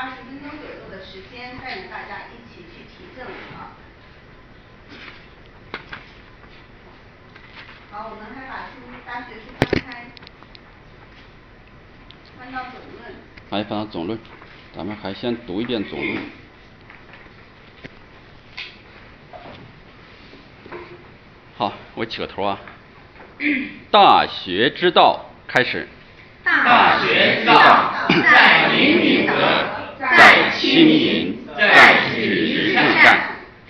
二十分钟左右的时间，带领大家一起去提证啊。好，我们还把书大学书翻开，翻到总论。来翻到总论，咱们还先读一遍总论。好，我起个头啊。大学之道开始。大学之道，在明明德，在亲民，在止之善。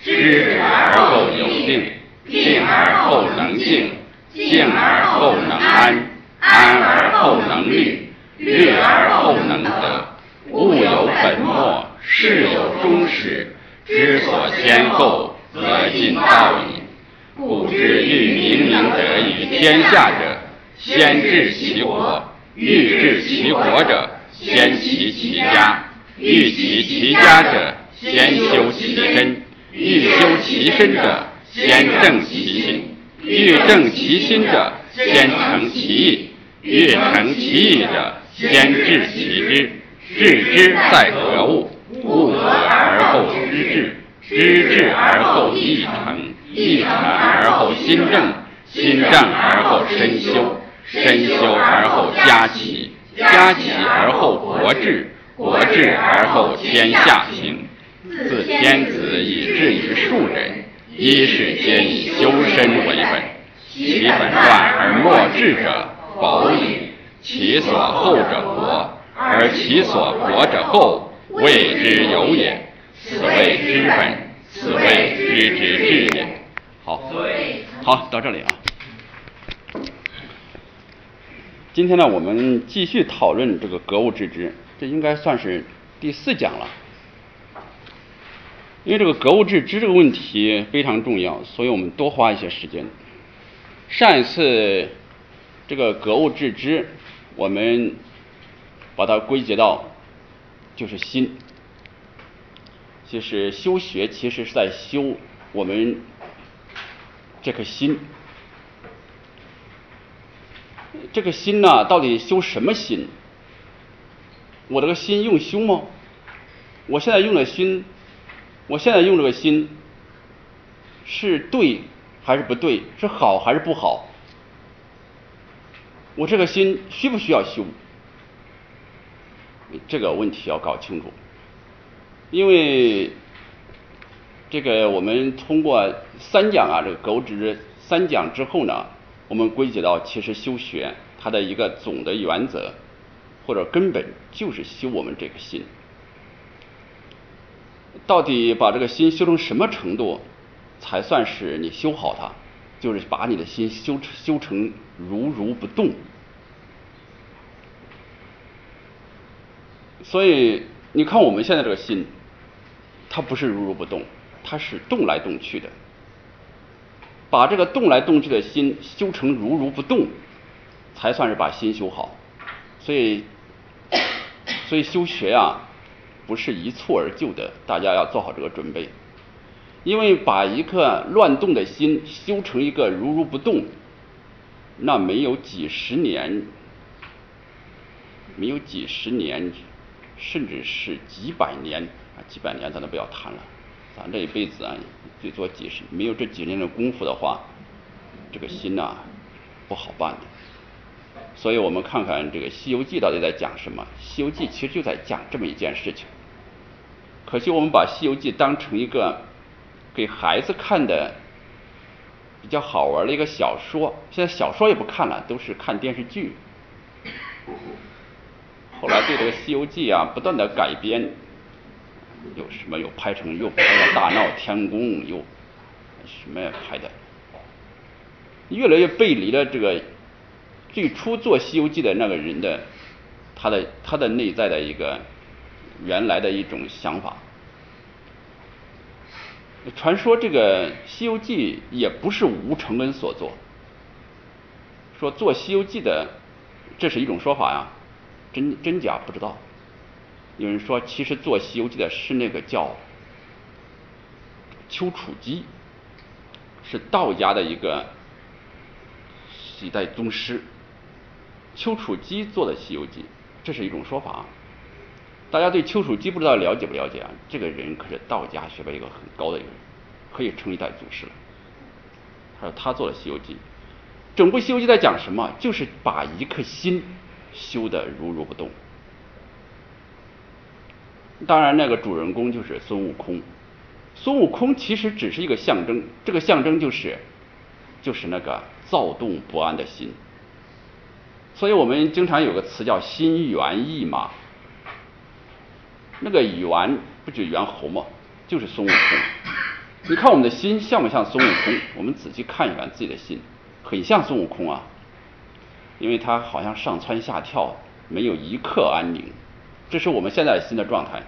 知止而后有定，定而后能静，静而后能安，安而后能虑，虑而后能得。物有本末，事有终始，知所先后，则近道矣。故之欲明明德于天下者，先治其国；欲治其国者，先齐其家；欲齐其家者，先修其身；欲修其身者，先正其心；欲正其心者，先诚其意；欲诚其意者，先治其知。治之在格物，物格而后知至，知至而后意诚，意诚而后心正，心正而后身修，身修而后家齐，家齐而后国治，国治而后天下兴。自天子以至于庶人，一是皆以修身为本。其本乱而末治者，保矣；其所厚者薄。而其所薄者厚，谓之有也。此谓知本，此谓知之至也。好，好，到这里啊。今天呢，我们继续讨论这个格物致知，这应该算是第四讲了。因为这个格物致知这个问题非常重要，所以我们多花一些时间。上一次这个格物致知，我们。把它归结到就是心，就是修学其实是在修我们这颗心。这个心呢，到底修什么心？我这个心用修吗？我现在用的心，我现在用这个心是对还是不对？是好还是不好？我这个心需不需要修？这个问题要搞清楚，因为这个我们通过三讲啊，这个格物致知三讲之后呢，我们归结到其实修学它的一个总的原则或者根本就是修我们这个心。到底把这个心修成什么程度，才算是你修好它？就是把你的心修成修成如如不动。所以你看我们现在这个心，它不是如如不动，它是动来动去的。把这个动来动去的心修成如如不动，才算是把心修好。所以，所以修学啊，不是一蹴而就的，大家要做好这个准备。因为把一颗乱动的心修成一个如如不动，那没有几十年，没有几十年。甚至是几百年啊，几百年咱都不要谈了，咱这一辈子啊，最多几十，没有这几年的功夫的话，这个心呐不好办的。所以我们看看这个《西游记》到底在讲什么，《西游记》其实就在讲这么一件事情。可惜我们把《西游记》当成一个给孩子看的比较好玩的一个小说，现在小说也不看了，都是看电视剧。后来对这个《西游记》啊不断的改编，有什么又拍成又拍了《大闹天宫》，又什么拍的，越来越背离了这个最初做《西游记》的那个人的他的他的内在的一个原来的一种想法。传说这个《西游记》也不是吴承恩所做，说做《西游记》的这是一种说法呀。真真假不知道，有人说其实做《西游记》的是那个叫丘处机，是道家的一个几代宗师。丘处机做的《西游记》，这是一种说法。大家对丘处机不知道了解不了解啊？这个人可是道家学派一个很高的一个人，可以称一代祖师了。他说他做的《西游记》，整部《西游记》在讲什么？就是把一颗心修得如如不动。当然，那个主人公就是孙悟空。孙悟空其实只是一个象征，这个象征就是，就是那个躁动不安的心。所以我们经常有个词叫“心猿意马”。那个猿不就猿猴吗？就是孙悟空。你看我们的心像不像孙悟空？我们仔细看一看自己的心，很像孙悟空啊，因为他好像上蹿下跳，没有一刻安宁。这是我们现在心的状态。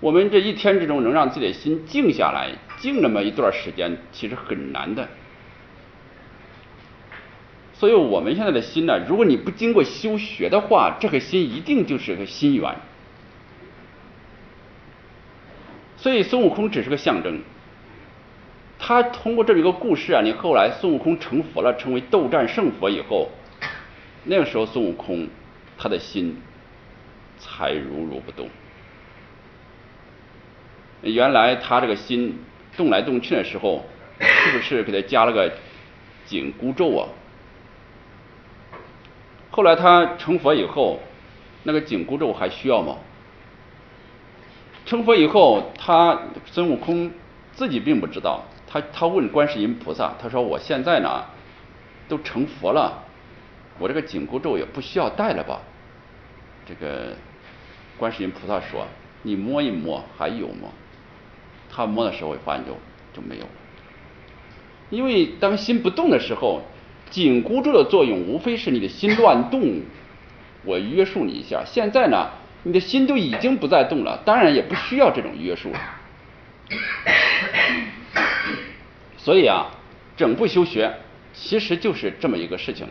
我们这一天之中能让自己的心静下来，静那么一段时间，其实很难的。所以我们现在的心呢，如果你不经过修学的话，这颗心一定就是个心猿。所以孙悟空只是个象征。他通过这么一个故事啊，你后来孙悟空成佛了，成为斗战胜佛以后，那个时候孙悟空他的心才如如不动。原来他这个心动来动去的时候，是不是给他加了个紧箍咒啊？后来他成佛以后，那个紧箍咒还需要吗？成佛以后，他孙悟空自己并不知道，他他问观世音菩萨，他说我现在呢都成佛了，我这个紧箍咒也不需要戴了吧？这个观世音菩萨说，你摸一摸还有吗？他摸的时候，发现就就没有了。因为当心不动的时候，紧箍咒的作用无非是你的心乱动，我约束你一下。现在呢，你的心都已经不再动了，当然也不需要这种约束了。所以啊，整部修学其实就是这么一个事情，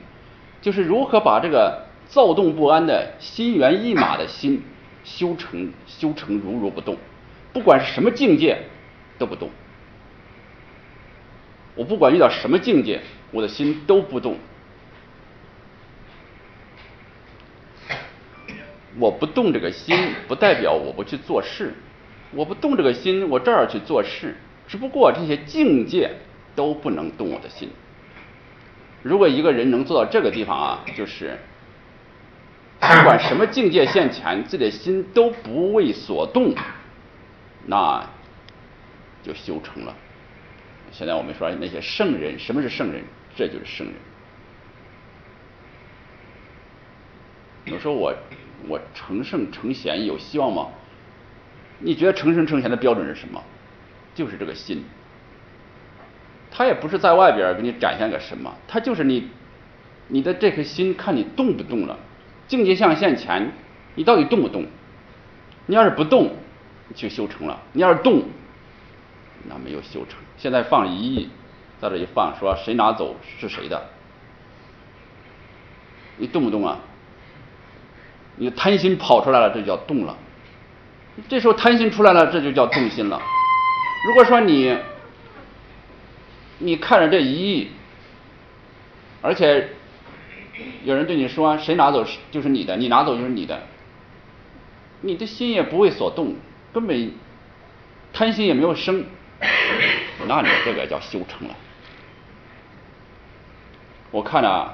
就是如何把这个躁动不安的心猿意马的心修成修成如如不动。不管是什么境界都不动，我不管遇到什么境界，我的心都不动。我不动这个心，不代表我不去做事。我不动这个心，我照样去做事，只不过这些境界都不能动我的心。如果一个人能做到这个地方啊，就是 不管什么境界现前，自己的心都不为所动。那就修成了。现在我们说那些圣人，什么是圣人？这就是圣人。我说我我成圣成贤有希望吗？你觉得成圣成贤的标准是什么？就是这个心。他也不是在外边给你展现个什么，他就是你你的这颗心，看你动不动了。境界向现前，你到底动不动？你要是不动。就修成了。你要是动，那没有修成。现在放一亿，在这一放，说谁拿走是谁的？你动不动啊？你贪心跑出来了，这叫动了。这时候贪心出来了，这就叫动心了。如果说你，你看着这一亿，而且有人对你说谁拿走就是你的，你拿走就是你的，你的心也不为所动。根本贪心也没有生，那你这个叫修成了。我看啊，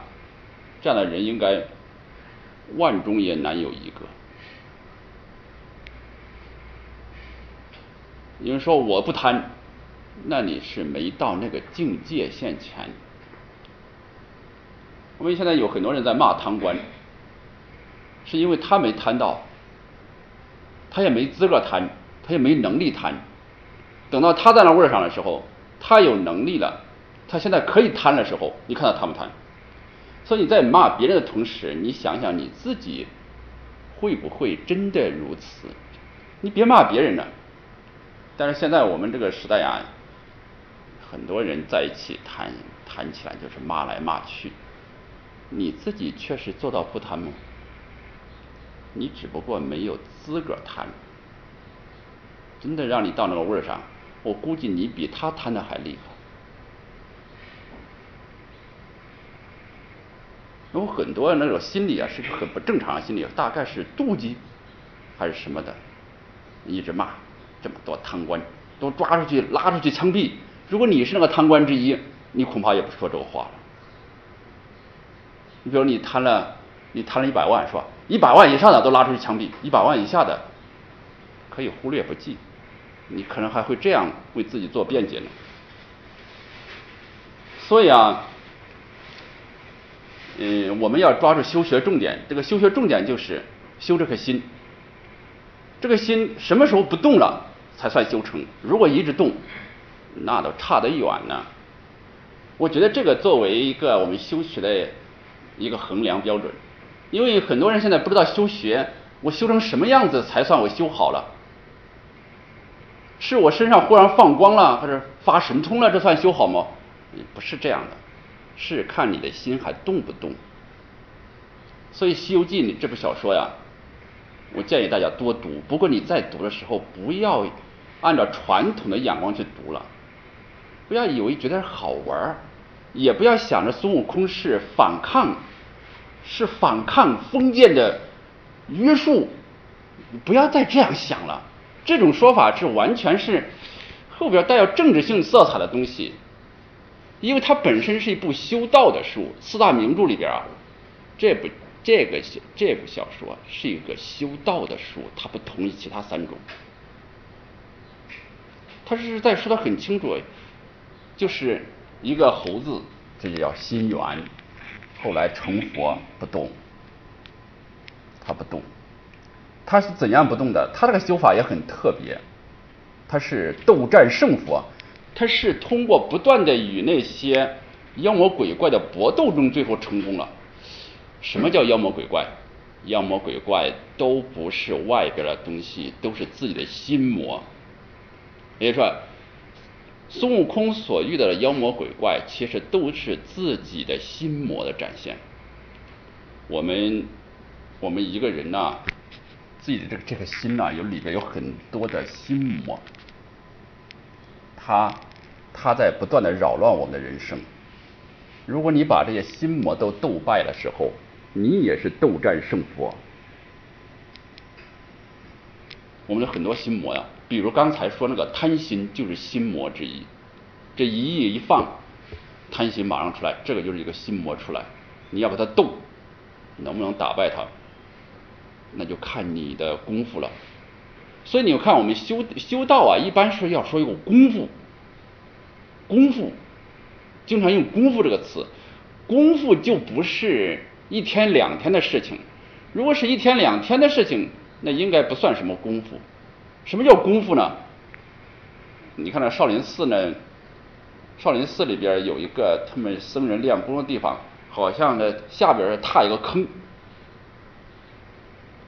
这样的人应该万中也难有一个。有人说我不贪，那你是没到那个境界线前。我们现在有很多人在骂贪官，是因为他没贪到。他也没资格贪，他也没能力贪。等到他在那位儿上的时候，他有能力了，他现在可以贪的时候，你看他贪不贪？所以你在骂别人的同时，你想想你自己会不会真的如此？你别骂别人了。但是现在我们这个时代啊，很多人在一起谈谈起来就是骂来骂去，你自己确实做到不贪吗？你只不过没有资格贪，真的让你到那个位儿上，我估计你比他贪的还厉害。有很多那种心理啊，是个很不正常的心理，大概是妒忌，还是什么的，一直骂这么多贪官，都抓出去拉出去枪毙。如果你是那个贪官之一，你恐怕也不说这个话了。你比如你贪了，你贪了一百万是吧？一百万以上的都拉出去枪毙，一百万以下的可以忽略不计。你可能还会这样为自己做辩解呢。所以啊，嗯，我们要抓住修学重点。这个修学重点就是修这颗心。这个心什么时候不动了才算修成？如果一直动，那都差得远呢。我觉得这个作为一个我们修学的一个衡量标准，因为很多人现在不知道修学，我修成什么样子才算我修好了？是我身上忽然放光了，还是发神通了？这算修好吗？不是这样的，是看你的心还动不动。所以《西游记》这部小说呀，我建议大家多读。不过你在读的时候，不要按照传统的眼光去读了，不要以为觉得好玩儿，也不要想着孙悟空是反抗，是反抗封建的约束，不要再这样想了。这种说法是完全是后边带有政治性色彩的东西，因为它本身是一部修道的书，四大名著里边啊，这部这个这部小说是一个修道的书，它不同于其他三种。他是在说的很清楚，就是一个猴子，这就叫心猿，后来成佛不动，他不动。他是怎样不动的？他这个修法也很特别，他是斗战胜佛，他是通过不断的与那些妖魔鬼怪的搏斗中，最后成功了。什么叫妖魔鬼怪？妖魔鬼怪都不是外边的东西，都是自己的心魔。也就是说，孙悟空所遇到的妖魔鬼怪，其实都是自己的心魔的展现。我们我们一个人呐。自己的这个这个心呐，有里边有很多的心魔，他他在不断的扰乱我们的人生。如果你把这些心魔都斗败的时候，你也是斗战胜佛。我们的很多心魔呀，比如刚才说那个贪心，就是心魔之一。这一意一放，贪心马上出来，这个就是一个心魔出来。你要把它斗，能不能打败它？那就看你的功夫了，所以你看我们修修道啊，一般是要说有功夫，功夫，经常用功夫这个词，功夫就不是一天两天的事情，如果是一天两天的事情，那应该不算什么功夫。什么叫功夫呢？你看那少林寺呢，少林寺里边有一个他们僧人练功的地方，好像呢下边踏一个坑。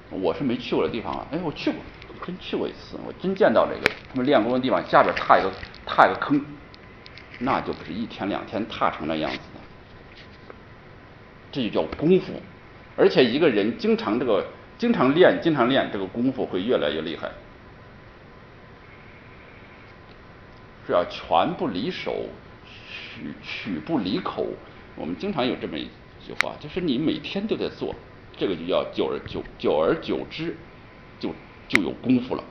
我是没去过的地方啊，哎，我去过，真去过一次，我真见到这个他们练功的地方下边踏一个踏一个坑，那就不是一天两天踏成那样子的，这就叫功夫，而且一个人经常这个经常练经常练这个功夫会越来越厉害，是要拳不离手，曲曲不离口，我们经常有这么一句话，就是你每天都在做。这个就叫久而久久而久之，就就有功夫了。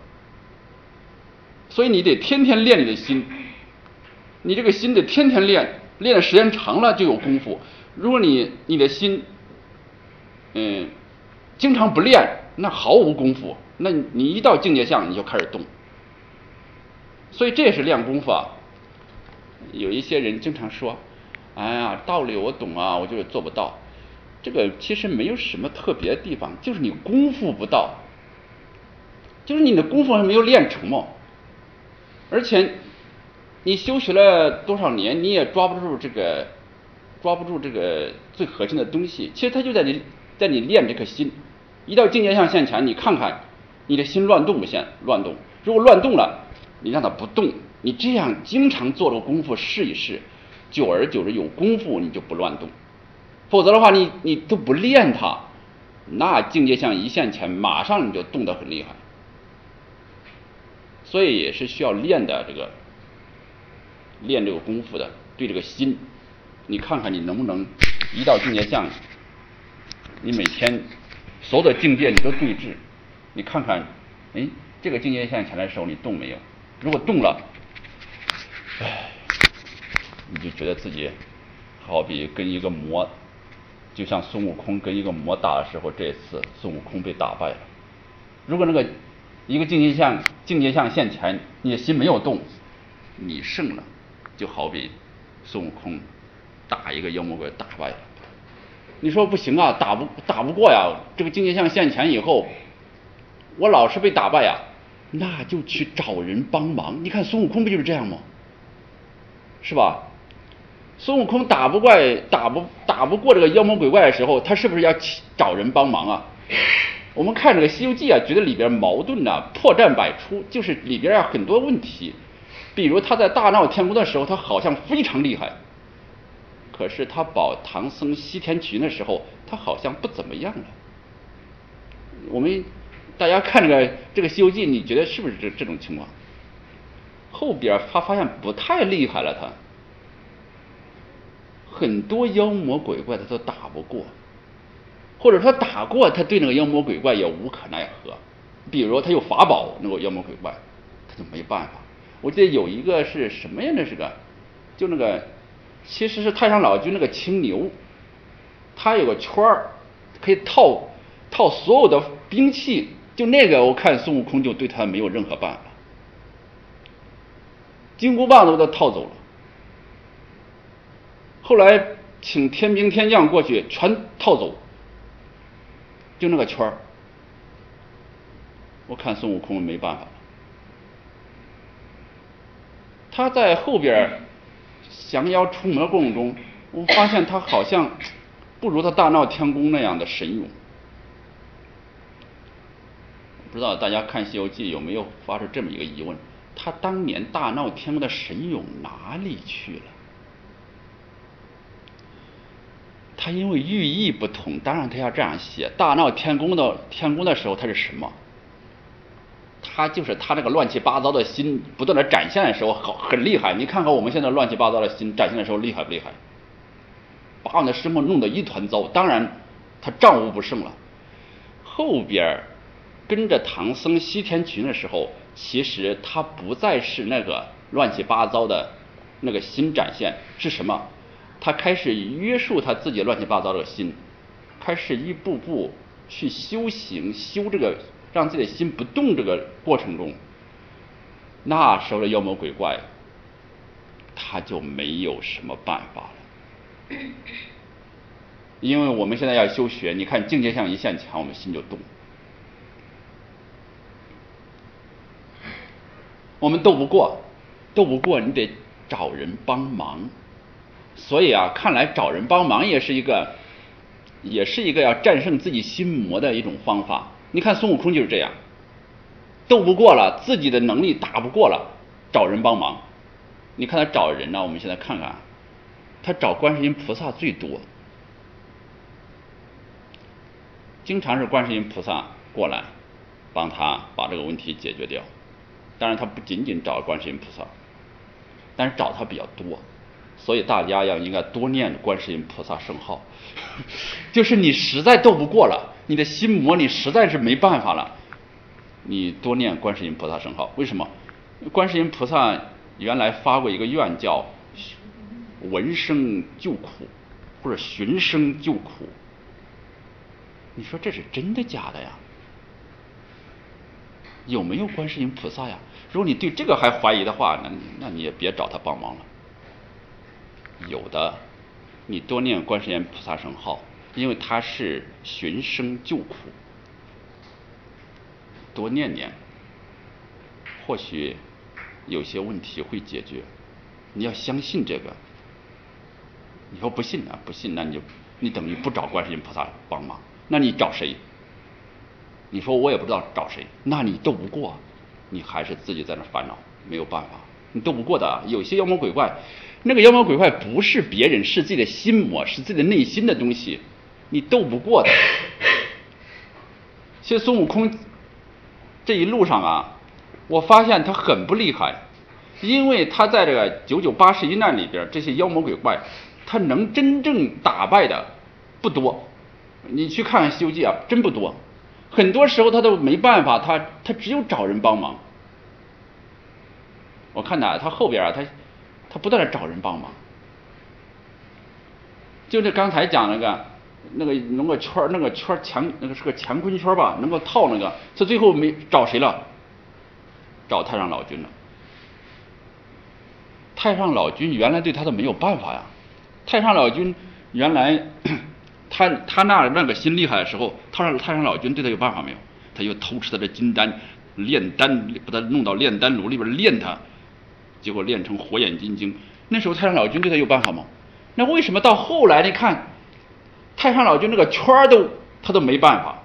所以你得天天练你的心，你这个心得天天练，练的时间长了就有功夫。如果你你的心，嗯，经常不练，那毫无功夫。那你一到境界相，你就开始动。所以这也是练功夫啊。有一些人经常说：“哎呀，道理我懂啊，我就是做不到。”这个其实没有什么特别的地方，就是你功夫不到，就是你的功夫还没有练成嘛。而且你修学了多少年，你也抓不住这个，抓不住这个最核心的东西。其实它就在你，在你练这颗心。一到境界相现前，你看看你的心乱动不现？乱动。如果乱动了，你让它不动，你这样经常做这个功夫试一试，久而久之有功夫，你就不乱动。否则的话，你你都不练它，那境界相一现前，马上你就动得很厉害。所以也是需要练的，这个练这个功夫的，对这个心，你看看你能不能一到境界相，你每天所有的境界你都对峙，你看看，哎，这个境界线前来的时候你动没有？如果动了，哎，你就觉得自己好比跟一个魔，就像孙悟空跟一个魔打的时候，这次孙悟空被打败了。如果那个一个境界线境界线现前，你的心没有动，你胜了，就好比孙悟空打一个妖魔鬼打败了。你说不行啊，打不打不过呀？这个境界线现前以后，我老是被打败呀，那就去找人帮忙。你看孙悟空不就是这样吗？是吧？孙悟空打不怪打不打不过这个妖魔鬼怪的时候，他是不是要找人帮忙啊？我们看这个《西游记》啊，觉得里边矛盾呐，破绽百出，就是里边啊很多问题。比如他在大闹天宫的时候，他好像非常厉害，可是他保唐僧西天取经的时候，他好像不怎么样了。我们大家看这个这个《西游记》，你觉得是不是这这种情况？后边他发现不太厉害了，他很多妖魔鬼怪他都打不过。或者说打过他对那个妖魔鬼怪也无可奈何，比如他有法宝，那个妖魔鬼怪他就没办法。我记得有一个是什么呀？那是个，就那个其实是太上老君那个青牛，他有个圈儿可以套套所有的兵器，就那个我看孙悟空就对他没有任何办法，金箍棒都给他套走了。后来请天兵天将过去，全套走。就那个圈儿，我看孙悟空没办法了，他在后边降妖除魔过程中，我发现他好像不如他大闹天宫那样的神勇。不知道大家看《西游记》有没有发出这么一个疑问：他当年大闹天宫的神勇哪里去了？他因为寓意不同，当然他要这样写。大闹天宫的天宫的时候，他是什么？他就是他那个乱七八糟的心不断的展现的时候，好很厉害。你看看我们现在乱七八糟的心展现的时候厉害不厉害？把我们的生活弄得一团糟。当然他战无不胜了。后边跟着唐僧西天取经的时候，其实他不再是那个乱七八糟的那个心展现，是什么？他开始约束他自己乱七八糟的心，开始一步步去修行，修这个让自己的心不动这个过程中，那时候的妖魔鬼怪，他就没有什么办法了。因为我们现在要修学，你看境界像一线强，我们心就动，我们斗不过，斗不过，你得找人帮忙。所以啊，看来找人帮忙也是一个，也是一个要战胜自己心魔的一种方法。你看孙悟空就是这样，斗不过了，自己的能力打不过了，找人帮忙。你看他找人呢，我们现在看看，他找观世音菩萨最多，经常是观世音菩萨过来帮他把这个问题解决掉。当然，他不仅仅找观世音菩萨，但是找他比较多。所以大家要应该多念观世音菩萨圣号，就是你实在斗不过了，你的心魔你实在是没办法了，你多念观世音菩萨圣号。为什么？观世音菩萨原来发过一个愿，叫闻声救苦，或者寻声救苦。你说这是真的假的呀？有没有观世音菩萨呀？如果你对这个还怀疑的话，那那你也别找他帮忙了。有的，你多念观世音菩萨圣号，因为他是寻声救苦，多念念，或许有些问题会解决。你要相信这个。你说不信啊？不信，那你就你等于不找观世音菩萨帮忙，那你找谁？你说我也不知道找谁，那你斗不过，你还是自己在那烦恼，没有办法，你斗不过的。有些妖魔鬼怪。那个妖魔鬼怪不是别人，是自己的心魔，是自己的内心的东西，你斗不过的。其实孙悟空这一路上啊，我发现他很不厉害，因为他在这个九九八十一难里边，这些妖魔鬼怪，他能真正打败的不多。你去看看《西游记》啊，真不多。很多时候他都没办法，他他只有找人帮忙。我看他他后边啊，他他不断的找人帮忙。就这刚才讲那个那个弄个圈那个圈乾那个是个乾坤圈吧，能够套那个，他最后没找谁了？找太上老君了。太上老君原来对他都没有办法呀。太上老君原来他他那那个心厉害的时候，他让太上老君对他有办法没有？他就偷吃他的金丹炼丹，把他弄到炼丹炉里边炼他，结果练成火眼金睛。那时候太上老君对他有办法吗？那为什么到后来你看太上老君那个圈都他都没办法？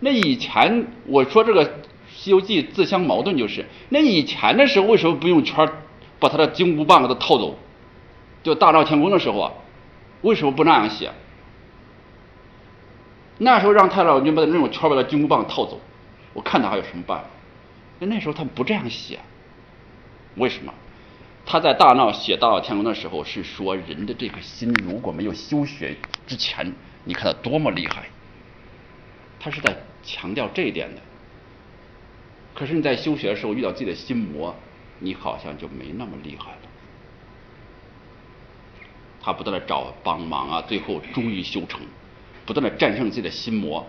那以前我说这个《西游记》自相矛盾，就是那以前的时候为什么不用圈把他的金箍棒给他套走？就大闹天宫的时候啊，为什么不那样写？那时候让太上老君把那种圈把他金箍棒套走，我看他还有什么办法？那那时候他不这样写，为什么？他在大闹写大闹天宫的时候是说人的这个心如果没有修学之前，你看他多么厉害。他是在强调这一点的。可是你在修学的时候遇到自己的心魔，你好像就没那么厉害了。他不断的找帮忙啊，最后终于修成，不断的战胜自己的心魔，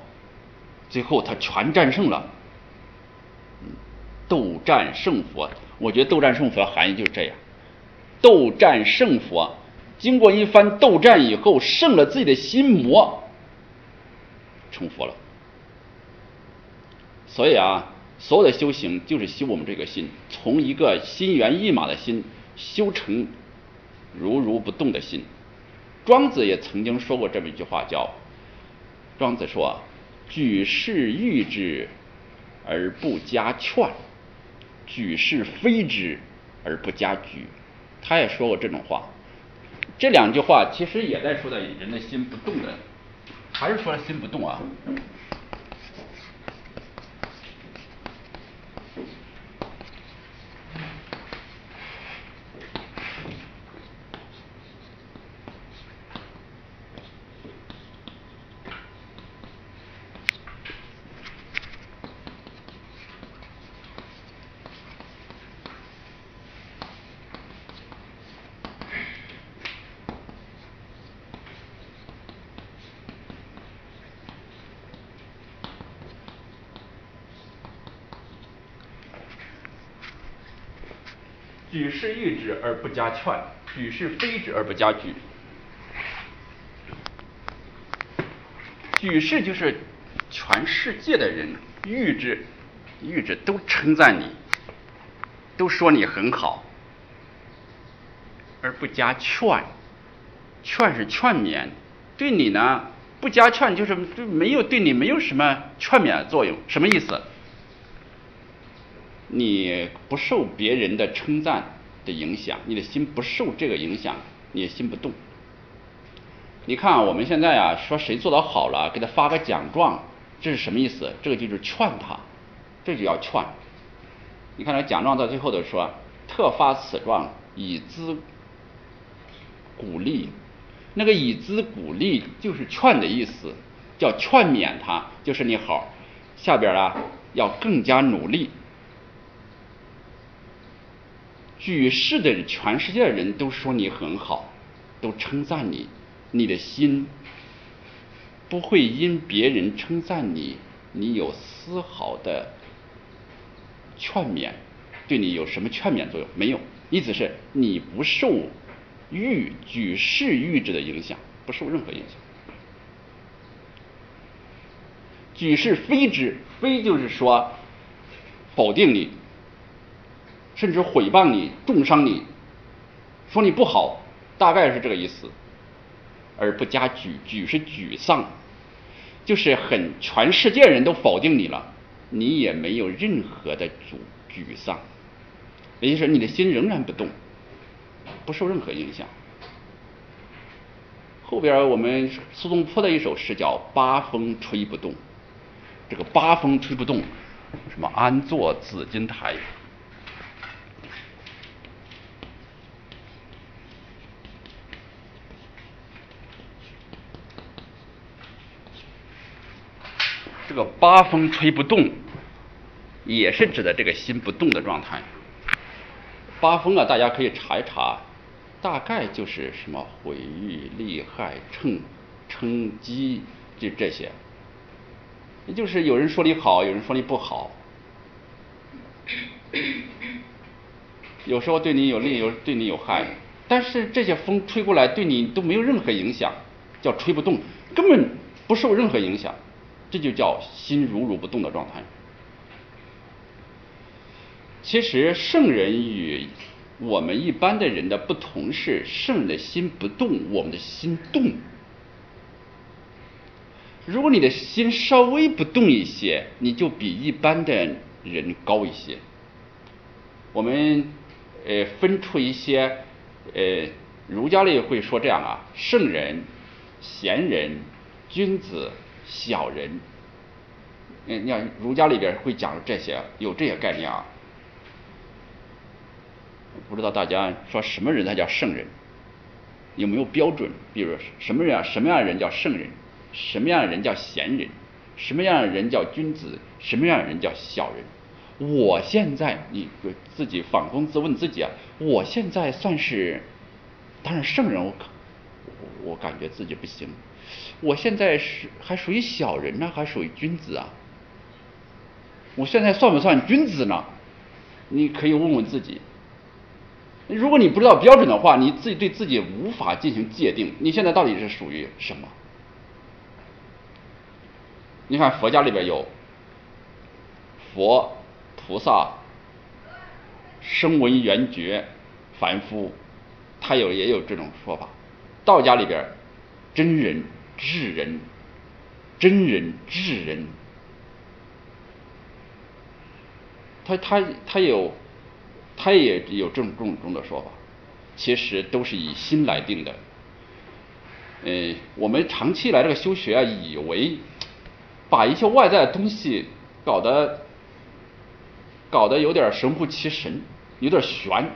最后他全战胜了。斗战胜佛，我觉得斗战胜佛含义就是这样。斗战胜佛，经过一番斗战以后，胜了自己的心魔，成佛了。所以啊，所有的修行就是修我们这个心，从一个心猿意马的心修成如如不动的心。庄子也曾经说过这么一句话，叫“庄子说，举世誉之而不加劝，举世非之而不加沮。”他也说过这种话，这两句话其实也在说的人的心不动的，还是说心不动啊？举世誉之而不加劝，举世非之而不加沮。举世就是全世界的人誉之，誉之都称赞你，都说你很好，而不加劝。劝是劝勉，对你呢不加劝，就是就没有对你没有什么劝勉的作用。什么意思？你不受别人的称赞的影响，你的心不受这个影响，你的心不动。你看我们现在啊，说谁做的好了，给他发个奖状，这是什么意思？这个就是劝他，这就要劝。你看那奖状到最后的说，特发此状以资鼓励，那个以资鼓励就是劝的意思，叫劝勉他，就是你好，下边啊要更加努力。举世的，全世界的人都说你很好，都称赞你，你的心不会因别人称赞你，你有丝毫的劝勉，对你有什么劝勉作用？没有，意思是你不受欲举世欲之的影响，不受任何影响。举世非之，非就是说否定你。甚至毁谤你、重伤你，说你不好，大概是这个意思，而不加沮，沮是沮丧，就是很全世界人都否定你了，你也没有任何的沮沮丧，也就是你的心仍然不动，不受任何影响。后边我们苏东坡的一首诗叫“八风吹不动”，这个八风吹不动，什么安坐紫金台。这个八风吹不动，也是指的这个心不动的状态。八风啊，大家可以查一查，大概就是什么毁誉、利害、称称讥，就这些。也就是有人说你好，有人说你不好，有时候对你有利，有时候对你有害，但是这些风吹过来对你都没有任何影响，叫吹不动，根本不受任何影响，这就叫心如如不动的状态。其实圣人与我们一般的人的不同是，圣人的心不动，我们的心动。如果你的心稍微不动一些，你就比一般的人高一些。我们呃分出一些呃儒家里会说这样啊，圣人、贤人、君子、小人。嗯，你看儒家里边会讲这些，有这些概念啊。不知道大家说什么人才叫圣人？有没有标准？比如什么人啊？什么样的人叫圣人？什么样的人叫贤人？什么样的人叫君子？什么样的人叫小人？我现在你自己反躬自问自己啊，我现在算是，当然圣人，我可我感觉自己不行。我现在是还属于小人呢，还属于君子啊？我现在算不算君子呢？你可以问问自己。如果你不知道标准的话，你自己对自己无法进行界定。你现在到底是属于什么？你看佛家里边有佛、菩萨、声闻缘觉、凡夫，他有也有这种说法。道家里边真人、智人、真人、智人，他他他有。他也有这种种种的说法，其实都是以心来定的。呃，我们长期来这个修学啊，以为把一些外在的东西搞得搞得有点神乎其神，有点玄。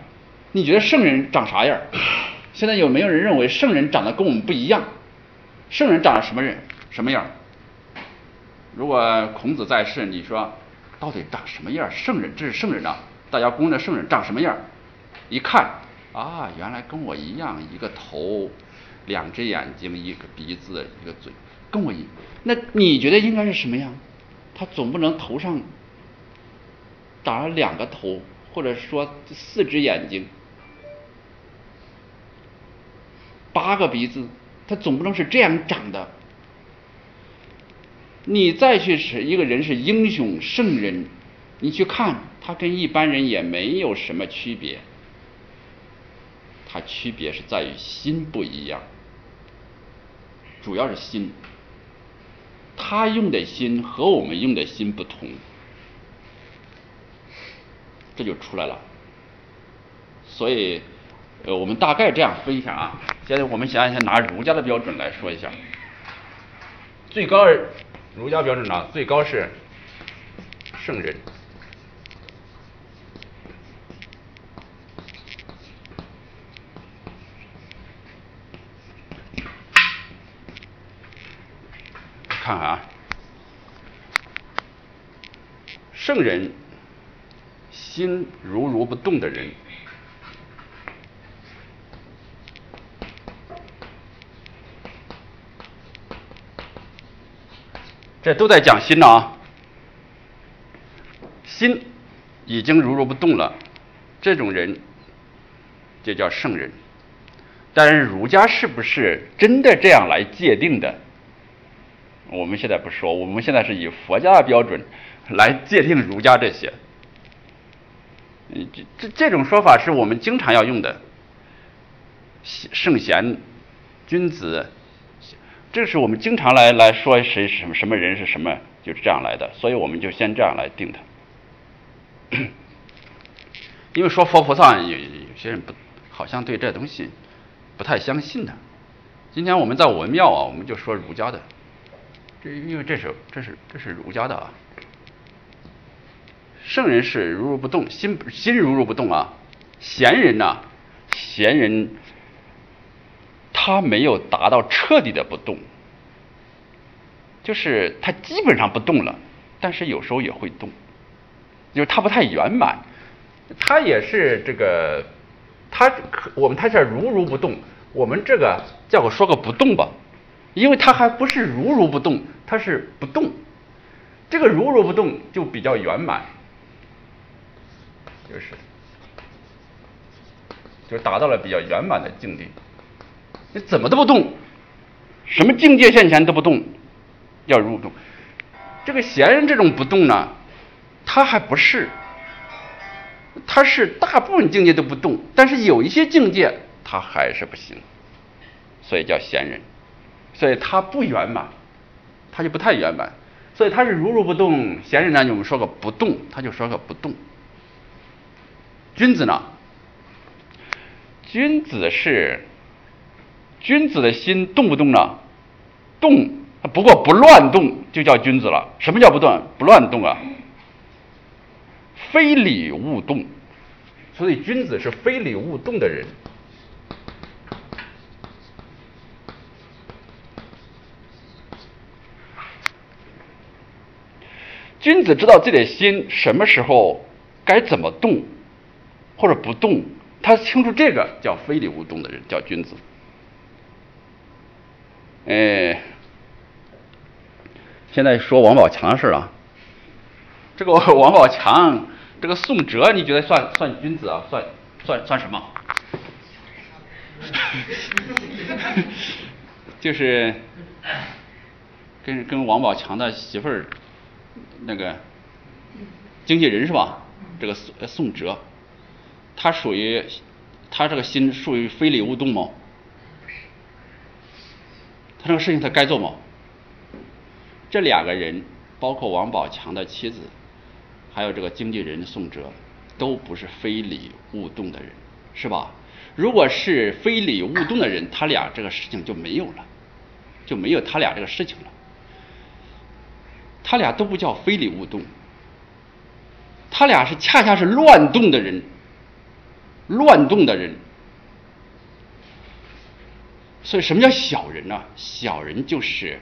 你觉得圣人长啥样？现在有没有人认为圣人长得跟我们不一样？圣人长得什么人？什么样？如果孔子在世，你说到底长什么样？圣人，这是圣人啊。大家公认圣人长什么样？一看啊，原来跟我一样，一个头，两只眼睛，一个鼻子，一个嘴，跟我一。那你觉得应该是什么样？他总不能头上长了两个头，或者说四只眼睛，八个鼻子，他总不能是这样长的。你再去是一个人是英雄圣人，你去看。他跟一般人也没有什么区别，他区别是在于心不一样，主要是心，他用的心和我们用的心不同，这就出来了。所以，呃，我们大概这样分一下啊。现在我们想想拿儒家的标准来说一下，最高儒家标准呢，最高是圣人。看啊，圣人心如如不动的人，这都在讲心呢啊。心已经如如不动了，这种人就叫圣人。但是儒家是不是真的这样来界定的？我们现在不说，我们现在是以佛家的标准来界定儒家这些。嗯，这这这种说法是我们经常要用的，圣贤、君子，这是我们经常来来说谁什么什么人是什么，就是这样来的。所以我们就先这样来定它。因为说佛菩萨，有有些人不好像对这东西不太相信的。今天我们在文庙啊，我们就说儒家的。这因为这是这是这是儒家的啊，圣人是如如不动，心心如如不动啊。贤人呢，贤人他没有达到彻底的不动，就是它基本上不动了，但是有时候也会动，就是它不太圆满，它也是这个，它我们它是如如不动，我们这个叫我说个不动吧，因为它还不是如如不动，它是不动，这个如如不动就比较圆满，就是。就达到了比较圆满的境地。你怎么都不动，什么境界现前都不动，要入动。这个闲人这种不动呢，他还不是，他是大部分境界都不动，但是有一些境界他还是不行，所以叫闲人。所以他不圆满，他就不太圆满。所以他是如如不动。闲人呢，我们说个不动，他就说个不动。君子呢？君子是君子的心动不动呢？动，不过不乱动就叫君子了。什么叫不断不乱动啊？非礼勿动，所以君子是非礼勿动的人。君子知道自己的心什么时候该怎么动，或者不动。他清楚这个叫非礼勿动的人叫君子。哎，现在说王宝强的事儿啊，这个王宝强，这个宋哲，你觉得算算君子啊？算算算什么？就是跟跟王宝强的媳妇儿那个经纪人是吧？这个宋宋哲。他属于，他这个心属于非礼勿动吗？他这个事情他该做吗？这两个人，包括王宝强的妻子，还有这个经纪人宋哲，都不是非礼勿动的人，是吧？如果是非礼勿动的人，他俩这个事情就没有了，就没有他俩这个事情了。他俩都不叫非礼勿动，他俩是恰恰是乱动的人。乱动的人，所以什么叫小人呢？小人就是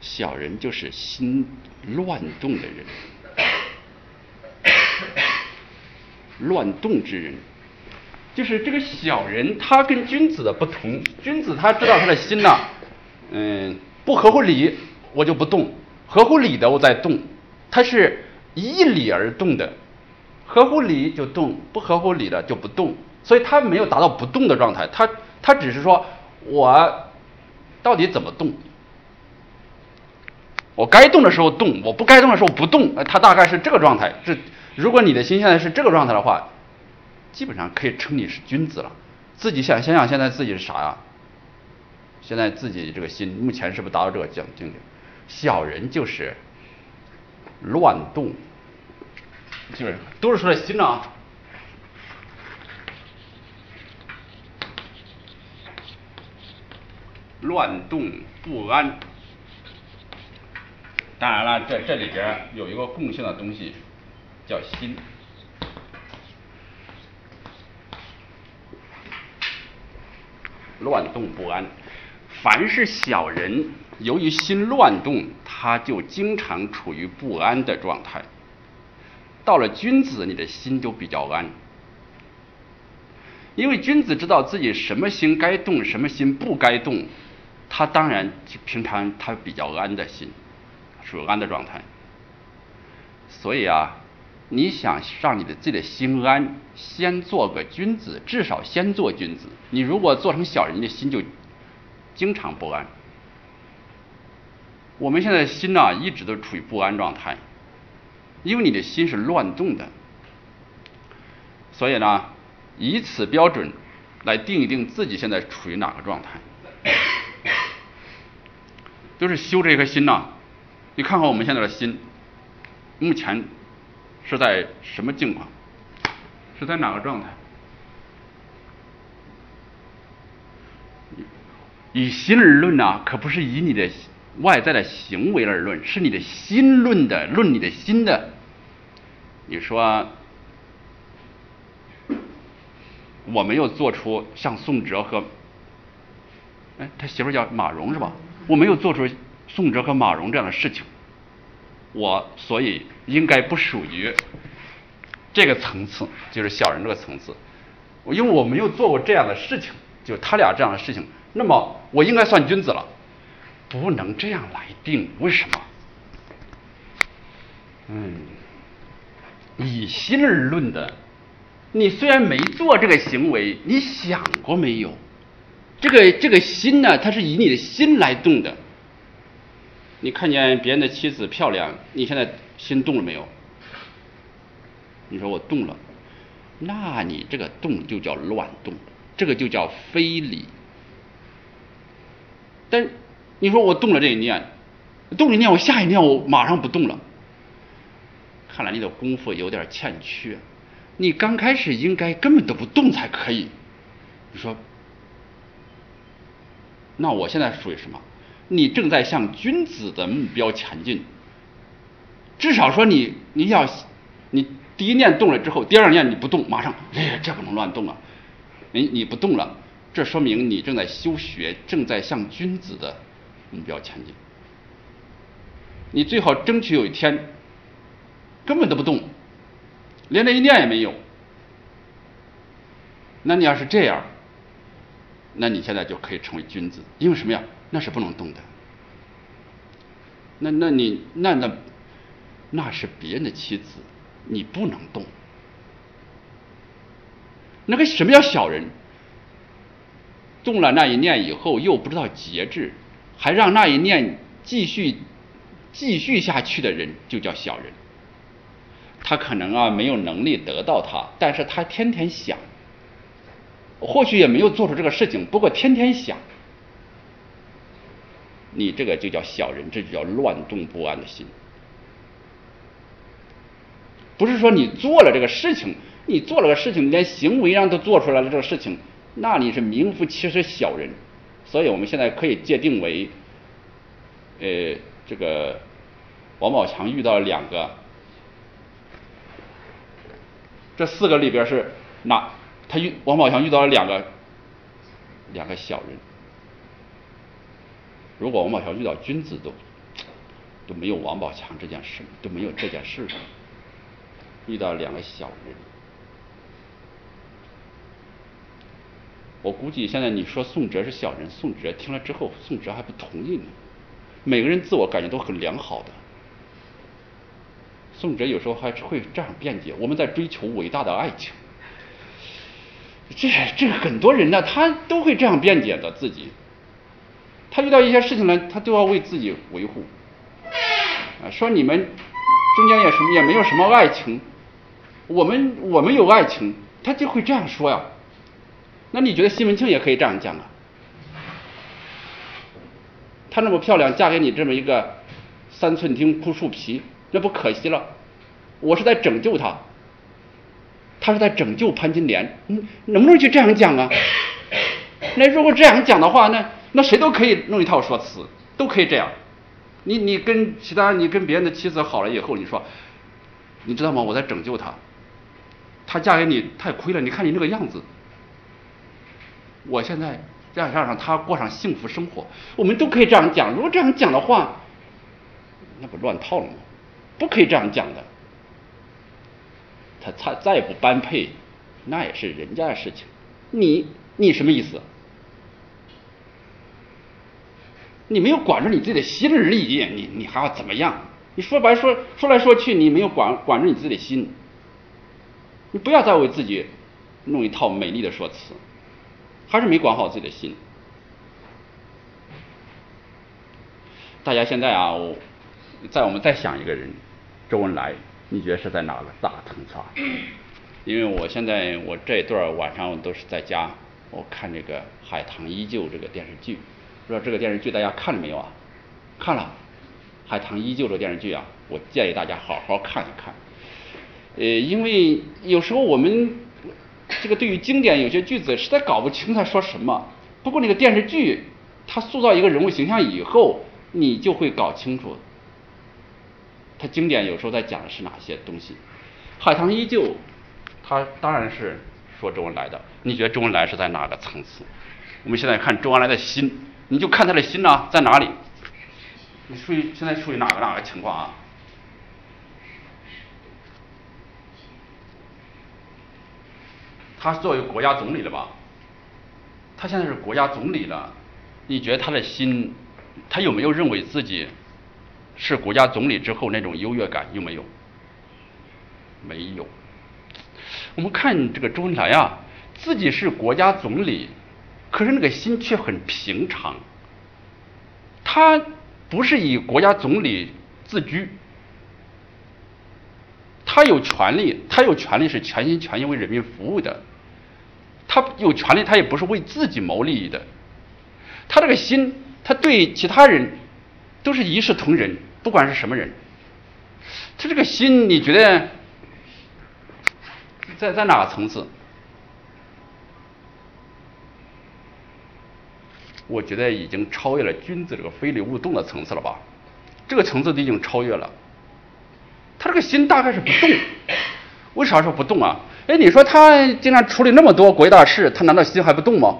小人就是心乱动的人，乱动之人，就是这个小人，他跟君子的不同。君子他知道他的心呐，嗯，不合乎理，我就不动；合乎理的，我在动。他是依理而动的。合乎理就动，不合乎理的就不动，所以他没有达到不动的状态，他他只是说我到底怎么动？我该动的时候动，我不该动的时候不动，他大概是这个状态。这如果你的心现在是这个状态的话，基本上可以称你是君子了。自己想想想，现在自己是啥呀？现在自己这个心目前是不是达到这个境境界？小人就是乱动。就是都是说的心呢，乱动不安。当然了，这这里边有一个共性的东西，叫心。乱动不安，凡是小人，由于心乱动，他就经常处于不安的状态。到了君子，你的心就比较安，因为君子知道自己什么心该动，什么心不该动，他当然平常他比较安的心，属于安的状态。所以啊，你想让你的自己的心安，先做个君子，至少先做君子。你如果做成小人，的心就经常不安。我们现在心呢，一直都处于不安状态。因为你的心是乱动的，所以呢，以此标准来定一定自己现在处于哪个状态，就是修这颗心呐。你看看我们现在的心，目前是在什么境况？是在哪个状态？以心而论呐，可不是以你的外在的行为而论，是你的心论的，论你的心的。你说，我没有做出像宋哲和哎，他媳妇叫马蓉是吧？我没有做出宋哲和马蓉这样的事情，我所以应该不属于这个层次，就是小人这个层次。我因为我没有做过这样的事情，就他俩这样的事情，那么我应该算君子了。不能这样来定，为什么？嗯，以心而论的，你虽然没做这个行为，你想过没有？这个这个心呢，它是以你的心来动的。你看见别人的妻子漂亮，你现在心动了没有？你说我动了，那你这个动就叫乱动，这个就叫非礼。但你说我动了这一念，动了一念，我下一念我马上不动了。看来你的功夫有点欠缺，你刚开始应该根本都不动才可以。你说，那我现在属于什么？你正在向君子的目标前进。至少说你你要你第一念动了之后，第二念你不动，马上哎呀这不能乱动啊！你你不动了，这说明你正在修学，正在向君子的目标前进。你最好争取有一天。根本都不动，连那一念也没有。那你要是这样，那你现在就可以成为君子，因为什么呀？那是不能动的。那那你那那那是别人的妻子，你不能动。那个什么叫小人？动了那一念以后，又不知道节制，还让那一念继续继续下去的人，就叫小人。他可能啊没有能力得到他，但是他天天想，或许也没有做出这个事情，不过天天想，你这个就叫小人，这就叫乱动不安的心。不是说你做了这个事情，你做了个事情，连行为上都做出来了这个事情，那你是名副其实小人。所以我们现在可以界定为，呃，这个王宝强遇到两个。这四个里边是哪？他遇王宝强遇到了两个两个小人。如果王宝强遇到君子，都都没有王宝强这件事，都没有这件事。遇到两个小人，我估计现在你说宋哲是小人，宋哲听了之后，宋哲还不同意呢。每个人自我感觉都很良好的。宋哲有时候还是会这样辩解：我们在追求伟大的爱情。这这很多人呢，他都会这样辩解的自己。他遇到一些事情呢，他都要为自己维护。啊，说你们中间也什么也没有什么爱情，我们我们有爱情，他就会这样说呀。那你觉得西门庆也可以这样讲啊？她那么漂亮，嫁给你这么一个三寸丁枯树皮。那不可惜了，我是在拯救她，他是在拯救潘金莲，嗯，能不能去这样讲啊？那如果这样讲的话，那那谁都可以弄一套说辞，都可以这样。你你跟其他你跟别人的妻子好了以后，你说，你知道吗？我在拯救她，她嫁给你太亏了，你看你那个样子。我现在要想让她过上幸福生活，我们都可以这样讲。如果这样讲的话，那不乱套了吗？不可以这样讲的，他他再不般配，那也是人家的事情。你你什么意思？你没有管住你自己的心而已，你你还要怎么样？你说白说说来说去，你没有管管住你自己的心。你不要再为自己弄一套美丽的说辞，还是没管好自己的心。大家现在啊，我。在我们再想一个人，周恩来，你觉得是在哪个大层次？因为我现在我这一段晚上都是在家，我看这个《海棠依旧》这个电视剧，不知道这个电视剧大家看了没有啊？看了，《海棠依旧》这个电视剧啊，我建议大家好好看一看。呃，因为有时候我们这个对于经典有些句子实在搞不清他说什么，不过那个电视剧它塑造一个人物形象以后，你就会搞清楚。它经典有时候在讲的是哪些东西？海棠依旧，它当然是说周恩来的。你觉得周恩来是在哪个层次？我们现在看周恩来的心，你就看他的心呢在哪里？你属于现在属于哪个哪个情况啊？他作为国家总理了吧？他现在是国家总理了，你觉得他的心，他有没有认为自己是国家总理之后那种优越感？有没有？没有。我们看这个周恩来啊，自己是国家总理，可是那个心却很平常。他不是以国家总理自居，他有权利，他有权利是全心全意为人民服务的。他有权利，他也不是为自己谋利益的。他这个心，他对其他人都是一视同仁，不管是什么人。他这个心，你觉得在在哪个层次？我觉得已经超越了君子这个非礼勿动的层次了吧？这个层次都已经超越了。他这个心大概是不动，为啥说不动啊？哎，你说他经常处理那么多国家大事，他难道心还不动吗？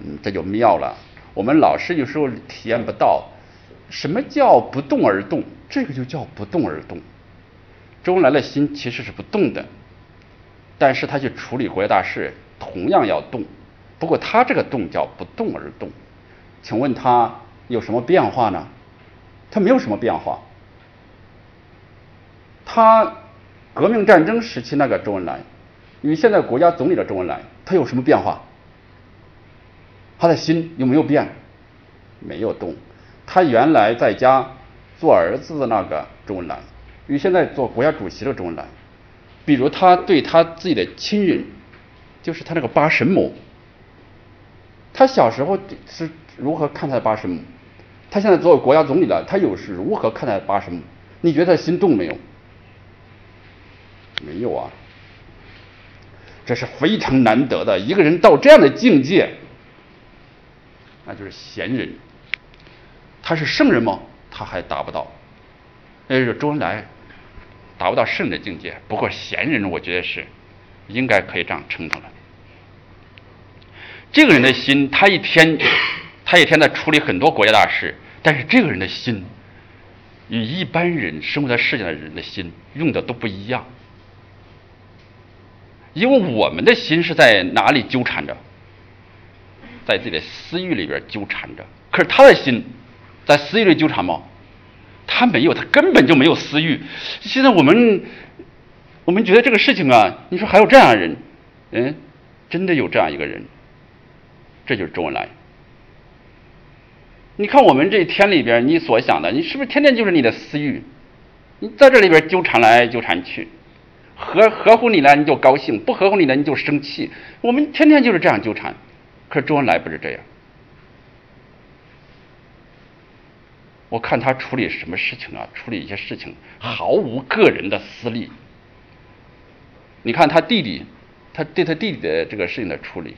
嗯，这就妙了。我们老师有时候体验不到什么叫不动而动，这个就叫不动而动。周恩来的心其实是不动的，但是他去处理国家大事同样要动。不过他这个动叫不动而动，请问他有什么变化呢？他没有什么变化。他。革命战争时期那个周恩来，与现在国家总理的周恩来，他有什么变化？他的心有没有变？没有动。他原来在家做儿子的那个周恩来，与现在做国家主席的周恩来，比如他对他自己的亲人，就是他那个八神母，他小时候是如何看待八神母？他现在作为国家总理了，他又是如何看待八神母？你觉得他心动没有？没有啊，这是非常难得的。一个人到这样的境界，那就是贤人。他是圣人吗？他还达不到。那就是周恩来达不到圣的境界。不过贤人，我觉得是应该可以这样称他了。这个人的心，他一天他一天在处理很多国家大事，但是这个人的心与一般人生活在世界的人的心用的都不一样。因为我们的心是在哪里纠缠着，在自己的私欲里边纠缠着。可是他的心在私欲里纠缠吗？他没有，他根本就没有私欲。现在我们我们觉得这个事情啊，你说还有这样的人，嗯，真的有这样一个人，这就是周恩来。你看我们这一天里边，你所想的，你是不是天天就是你的私欲？你在这里边纠缠来纠缠去。合合乎你了你就高兴，不合乎你了你就生气。我们天天就是这样纠缠，可是周恩来不是这样。我看他处理什么事情啊？处理一些事情毫无个人的私利。你看他弟弟，他对他弟弟的这个事情的处理，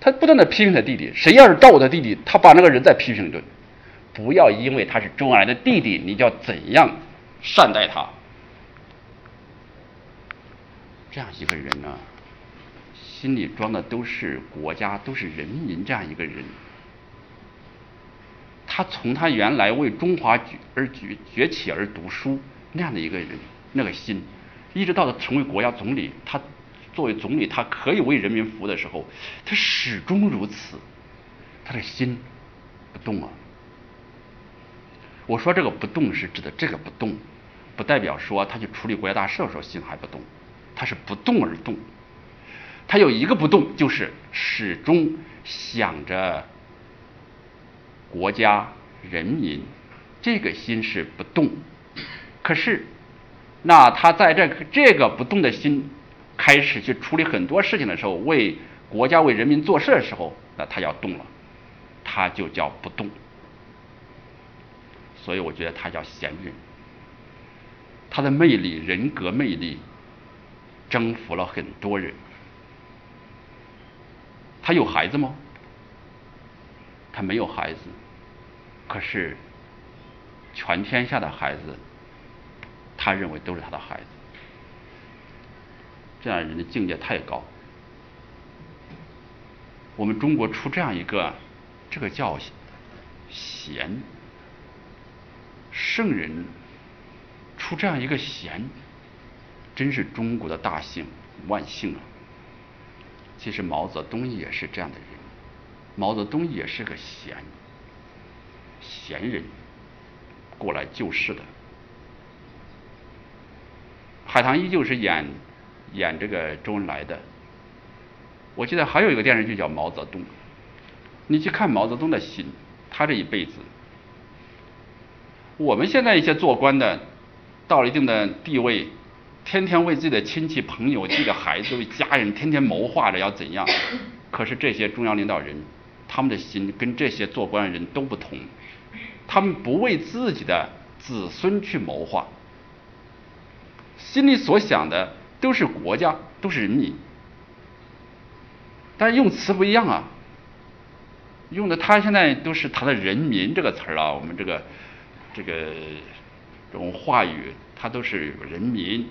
他不断的批评他弟弟。谁要是照顾他弟弟，他把那个人再批评一顿。不要因为他是周恩来的弟弟，你就要怎样善待他？这样一个人呢，心里装的都是国家，都是人民。这样一个人，他从他原来为中华崛而崛崛起而读书那样的一个人，那个心，一直到他成为国家总理，他作为总理，他可以为人民服务的时候，他始终如此，他的心不动啊。我说这个不动是指的这个不动，不代表说他去处理国家大事的时候心还不动。他是不动而动，他有一个不动，就是始终想着国家人民，这个心是不动。可是，那他在这这个不动的心开始去处理很多事情的时候，为国家为人民做事的时候，那他要动了，他就叫不动。所以我觉得他叫闲人，他的魅力，人格魅力。征服了很多人。他有孩子吗？他没有孩子，可是全天下的孩子，他认为都是他的孩子。这样人的境界太高。我们中国出这样一个，这个叫贤圣人，出这样一个贤，真是中国的大幸，万幸啊！其实毛泽东也是这样的人，毛泽东也是个闲闲人，过来救世的。海棠依旧是演演这个周恩来的。我记得还有一个电视剧叫《毛泽东》，你去看毛泽东的心，他这一辈子，我们现在一些做官的，到了一定的地位，天天为自己的亲戚朋友、自己的孩子、为家人天天谋划着要怎样，可是这些中央领导人，他们的心跟这些做官的人都不同，他们不为自己的子孙去谋划。心里所想的都是国家，都是人民，但是用词不一样啊。用的他现在都是他的“人民”这个词儿啊，我们这个这个这种话语，他都是人民。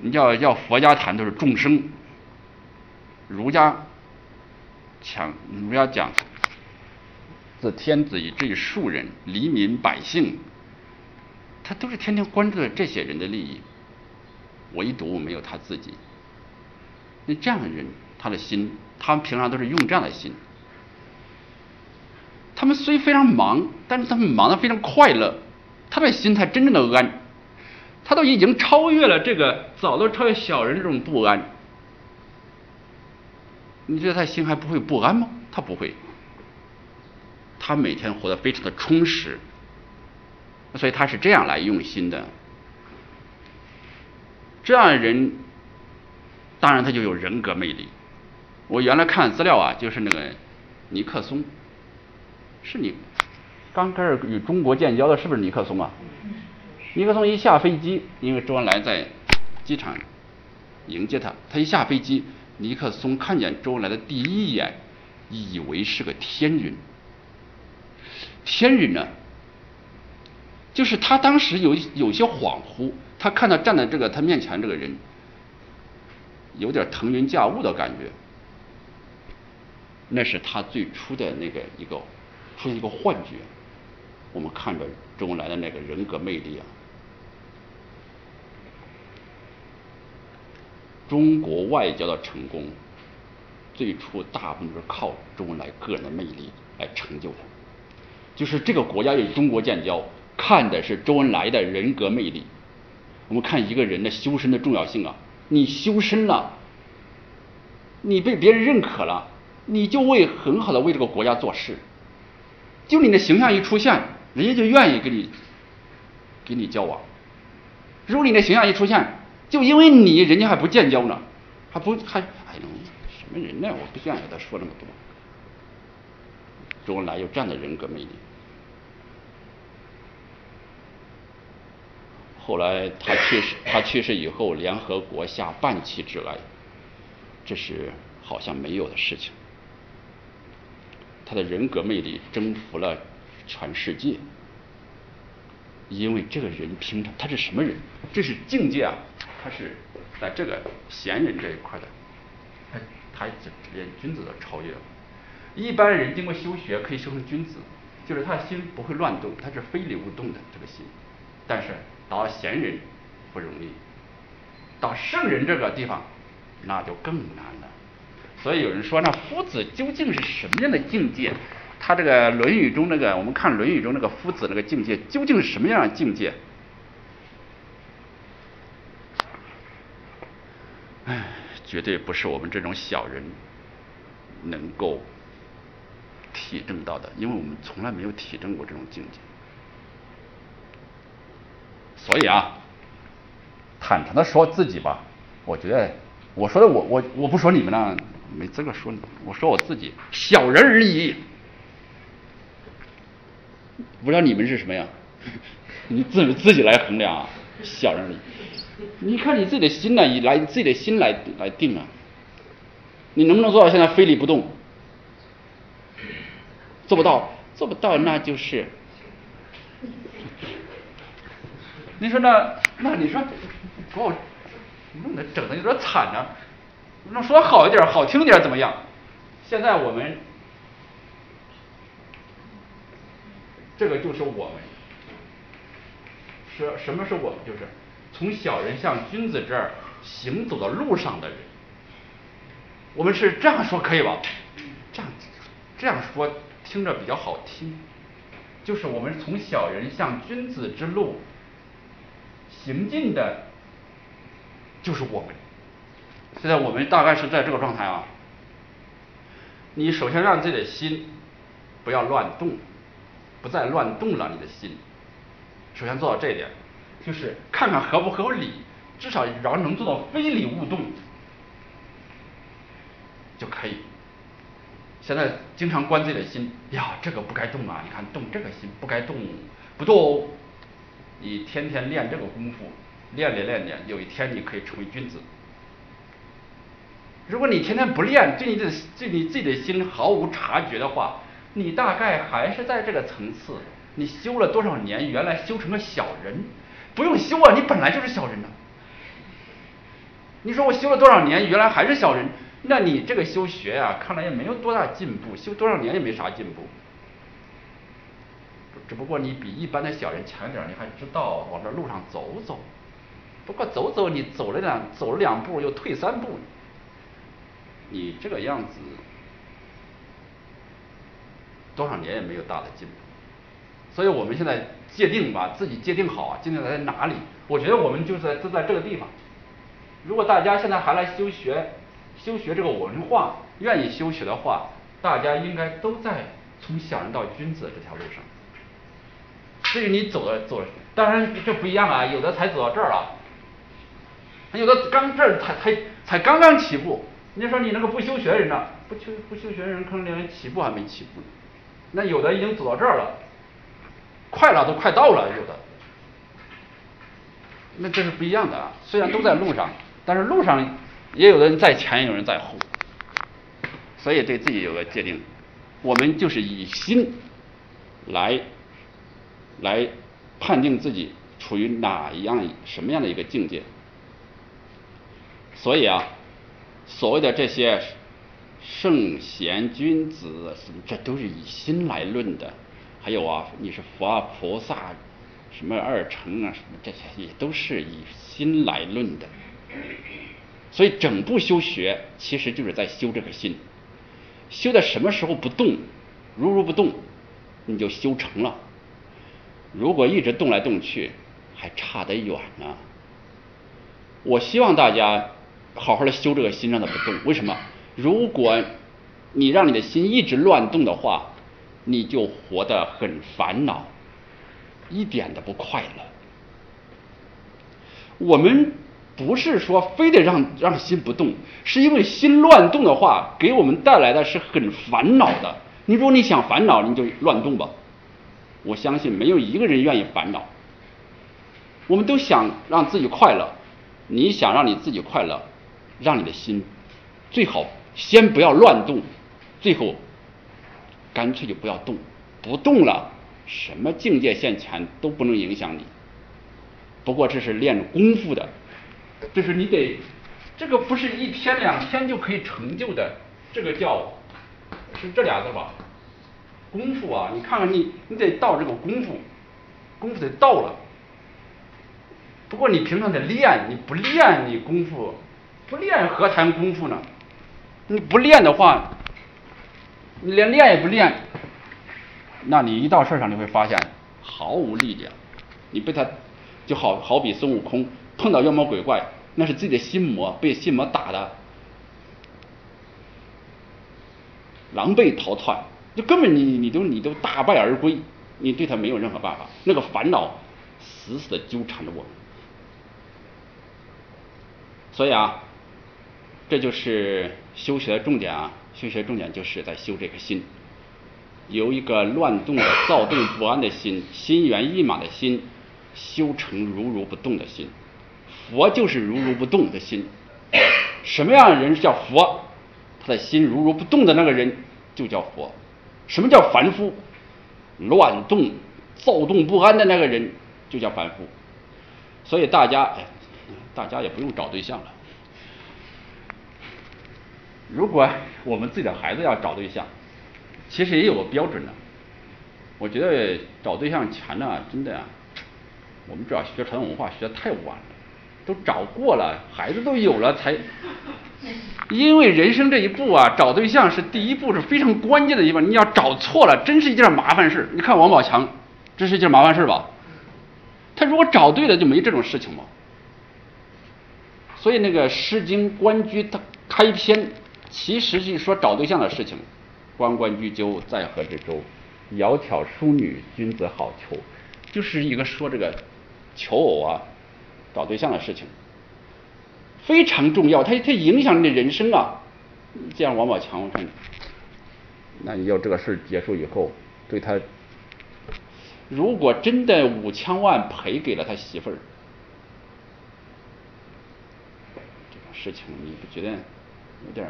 你要要佛家谈都是众生，儒家讲儒家讲自天子以至于庶人，黎民百姓。他都是天天关注着这些人的利益，唯独没有他自己。那这样的人，他的心，他们平常都是用这样的心。他们虽非常忙，但是他们忙得非常快乐。他的心态真正的安，他都已经超越了这个，早都超越小人这种不安。你觉得他心还不会不安吗？他不会，他每天活得非常的充实。所以他是这样来用心的，这样的人，当然他就有人格魅力。我原来看资料啊，就是那个尼克松，是你刚开始与中国建交的，是不是尼克松啊？尼克松一下飞机，因为周恩来在机场迎接他，他一下飞机，尼克松看见周恩来的第一眼，以为是个天人，天人呢？就是他当时有有些恍惚，他看到站在这个他面前这个人，有点腾云驾雾的感觉，那是他最初的那个一个出现一个幻觉。我们看着周恩来的那个人格魅力啊，中国外交的成功，最初大部分是靠周恩来个人的魅力来成就的，就是这个国家与中国建交。看的是周恩来的人格魅力。我们看一个人的修身的重要性啊，你修身了，你被别人认可了，你就为很好的为这个国家做事。就你的形象一出现，人家就愿意跟你跟你交往。如果你的形象一出现，就因为你人家还不建交呢，还不还哎呦什么人呢？我不愿意和他说那么多。周恩来有这样的人格魅力。后来他去世，他去世以后，联合国下半旗致哀，这是好像没有的事情。他的人格魅力征服了全世界，因为这个人平常他是什么人？这是境界啊！是在这个贤人这一块的，他他连君子都超越了。一般人经过修学可以修成君子，就是他的心不会乱动，他是非流动的这个心，但是。到贤人不容易，到圣人这个地方那就更难了。所以有人说，那夫子究竟是什么样的境界？他这个《论语》中那个，我们看《论语》中那个夫子那个境界，究竟是什么样的境界？唉，绝对不是我们这种小人能够体证到的，因为我们从来没有体证过这种境界。所以啊，坦诚的说自己吧，我觉得我说的我我我不说你们呢，没资格说你，我说我自己小人而已，不知道你们是什么呀？你自自己来衡量啊，小人而已。你看你自己的心呢，以来自己的心来来定啊，你能不能做到现在非礼不动？做不到，做不到，那就是。你说那那你说，把我弄得整的有点惨呢。那说好一点，好听点怎么样？现在我们这个就是我们，是什么是我们？就是从小人向君子这儿行走的路上的人。我们是这样说可以吧？这样这样说听着比较好听，就是我们从小人向君子之路行进的，就是我们。现在我们大概是在这个状态啊。你首先让自己的心不要乱动，不再乱动了。你的心，首先做到这一点，就是看看合不合理，至少然后能做到非礼勿动就可以。现在经常关自己的心呀，这个不该动啊！你看动这个心不该动，不动。你天天练这个功夫，练练练练，有一天你可以成为君子。如果你天天不练，对你的对你自己的心毫无察觉的话，你大概还是在这个层次。你修了多少年，原来修成个小人，不用修啊，你本来就是小人呐。你说我修了多少年，原来还是小人，那你这个修学呀，看来也没有多大进步，修多少年也没啥进步。只不过你比一般的小人强点，你还知道往这路上走走。不过走走，你走了两走了两步，又退三步。你这个样子，多少年也没有大的进步，所以我们现在界定吧自己界定好啊，界定在哪里？我觉得我们就在就在这个地方。如果大家现在还来修学，修学这个文化，愿意修学的话，大家应该都在从小人到君子这条路上。至于你走的走，当然这不一样啊，有的才走到这儿了，有的刚这儿才才才刚刚起步。你说你那个不修学人呢？不修不修学人可能连起步还没起步呢。那有的已经走到这儿了，快了都快到了，有的。那这是不一样的啊。虽然都在路上，但是路上也有的人在前，有人在后。所以对自己有个界定，我们就是以心来来判定自己处于哪一样什么样的一个境界。所以啊。所谓的这些圣贤君子，这都是以心来论的。还有啊，你是佛啊、菩萨，什么二乘啊，什么这些也都是以心来论的。所以整部修学其实就是在修这个心。修到什么时候不动，如如不动，你就修成了。如果一直动来动去，还差得远呢。我希望大家。好好的修这个心，让它不动。为什么？如果你让你的心一直乱动的话，你就活得很烦恼，一点都不快乐。我们不是说非得让让心不动，是因为心乱动的话，给我们带来的是很烦恼的。你如果你想烦恼，你就乱动吧。我相信没有一个人愿意烦恼。我们都想让自己快乐，你想让你自己快乐。让你的心最好先不要乱动，最后干脆就不要动，不动了，什么境界现前都不能影响你。不过这是练功夫的，就是你得这个不是一天两天就可以成就的，这个叫是这俩字吧？功夫啊，你看看你你得到这个功夫，功夫得到了。不过你平常得练，你不练你功夫。不练何谈功夫呢？你不练的话，你连练也不练，那你一到事儿上你会发现毫无力量。你被他就好好比孙悟空碰到妖魔鬼怪，那是自己的心魔被心魔打的狼狈逃窜，就根本你你都你都大败而归，你对他没有任何办法。那个烦恼死死的纠缠着我，所以啊。这就是修学的重点啊！修学重点就是在修这个心，由一个乱动的、躁动不安的心、心猿意马的心，修成如如不动的心。佛就是如如不动的心。什么样的人叫佛？他的心如如不动的那个人就叫佛。什么叫凡夫？乱动、躁动不安的那个人就叫凡夫。所以大家，哎，大家也不用找对象了。如果我们自己的孩子要找对象，其实也有个标准的。我觉得找对象前呢，真的，我们主要学传统文化学的太晚了，都找过了，孩子都有了才。因为人生这一步啊，找对象是第一步，是非常关键的一步。你要找错了，真是一件麻烦事。你看王宝强，这是一件麻烦事吧？他如果找对了，就没这种事情嘛。所以那个《诗经·关雎》它开篇，其实是说找对象的事情。关关雎鸠，在河之洲。窈窕淑女，君子好逑。就是一个说这个求偶啊，找对象的事情。非常重要，它它影响你的人生啊！这样王宝强，我看，那你要这个事结束以后，对他，如果真的五千万赔给了他媳妇儿，这种事情你不觉得有点？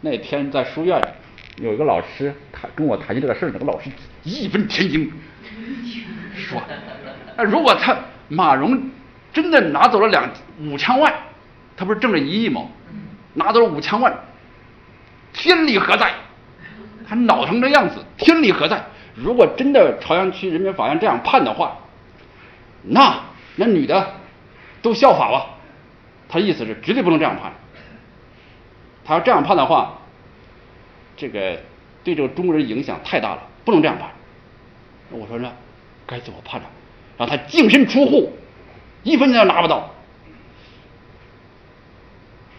那天在书院有一个老师谈跟我谈起这个事儿，那个老师义愤填膺，说，那如果他马蓉真的拿走了两五千万。他不是挣了一亿吗？拿走了五千万，天理何在？他恼成这样子，天理何在？如果真的朝阳区人民法院这样判的话，那那女的都效法吧。他意思是绝对不能这样判。他要这样判的话，这个对这个中国人影响太大了，不能这样判。我说那该怎么判呢？让他净身出户，一分钱都拿不到。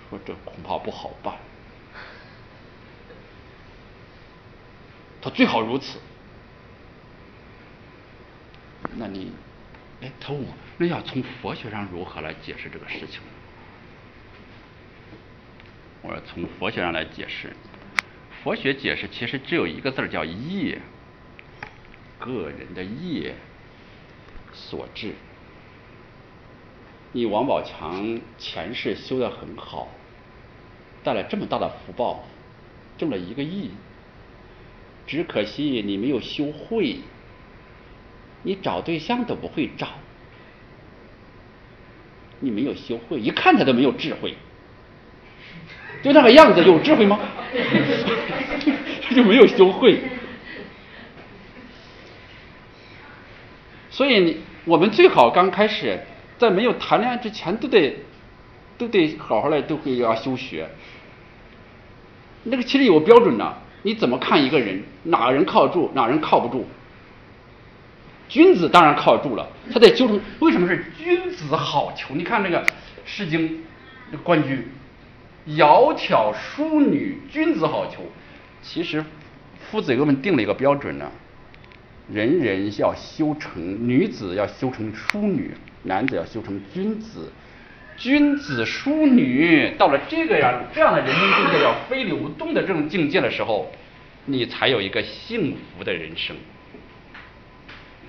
说这恐怕不好办，他最好如此。那你，哎，他问我，那要从佛学上如何来解释这个事情？我说从佛学上来解释，佛学解释其实只有一个字叫业，个人的业所致。你王宝强前世修的很好。带来这么大的福报，挣了一个亿，只可惜你没有修会，你找对象都不会找，你没有修会，一看他都没有智慧，就那个样子有智慧吗？他 就没有修会，所以你我们最好刚开始在没有谈恋爱之前都得。都得好好的，都会要修学。那个其实有个标准的，你怎么看一个人？哪个人靠得住，哪个人靠不住？君子当然靠住了，他得修成。为什么是君子好逑？你看那个《诗经》关雎，窈窕淑女，君子好逑。其实夫子给我们定了一个标准呢，人人要修成女子，要修成淑女；男子要修成君子。君子淑女，到了这个样这样的人生境界，要非流动的这种境界的时候，你才有一个幸福的人生。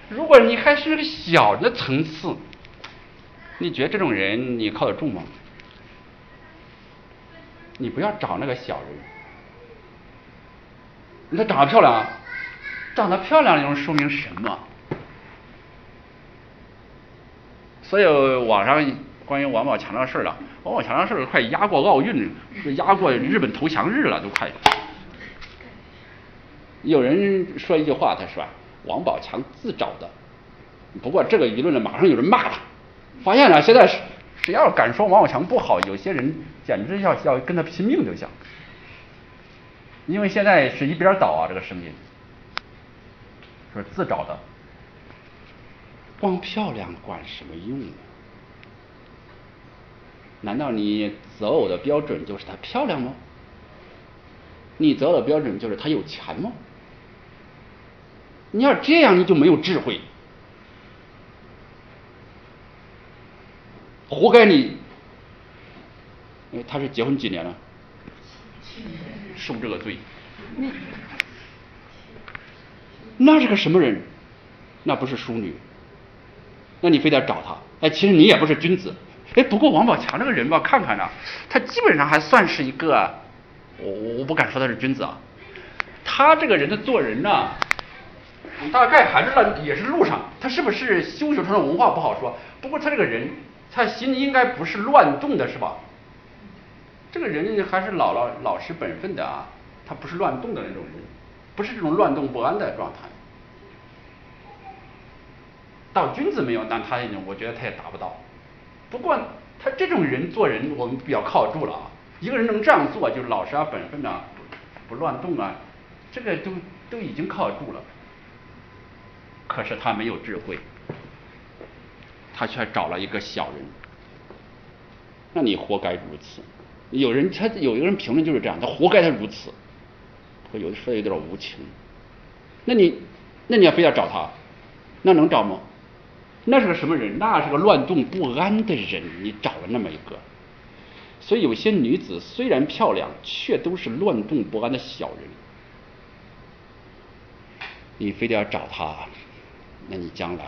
如果你还是个小的层次，你觉得这种人你靠得住吗？你不要找那个小人。你说长得漂亮，长得漂亮能说明什么？所以网上。关于王宝强的事儿了，王宝强的事儿快压过奥运，压过日本投降日了，都快。有人说一句话，他说王宝强自找的。不过这个舆论呢，马上有人骂他。发现了，现在谁要敢说王宝强不好，有些人简直要要跟他拼命就想。因为现在是一边倒啊，这个声音，说自找的，光漂亮管什么用呢？难道你择偶的标准就是她漂亮吗？你择偶的标准就是她有钱吗？你要这样，你就没有智慧，活该你。哎，他是结婚几年了？受这个罪。那是个什么人？那不是淑女。那你非得找他？哎，其实你也不是君子。哎，不过王宝强这个人吧，看看呢，他基本上还算是一个，我我不敢说他是君子啊。他这个人的做人呢，大概还是在也是路上。他是不是修学传统文化不好说。不过他这个人，他心应该不是乱动的，是吧？这个人还是老老老实本分的啊，他不是乱动的那种人，不是这种乱动不安的状态。到君子没有，但他那种我觉得他也达不到。不过他这种人做人，我们比较靠住了啊。一个人能这样做，就是老实啊、本分啊，不乱动啊，这个都都已经靠住了。可是他没有智慧，他却找了一个小人。那你活该如此。有人他有一个人评论就是这样，他活该他如此。我有的说有点无情。那你那你要非要找他，那能找吗？那是个什么人？那是个乱动不安的人。你找了那么一个，所以有些女子虽然漂亮，却都是乱动不安的小人。你非得要找她，那你将来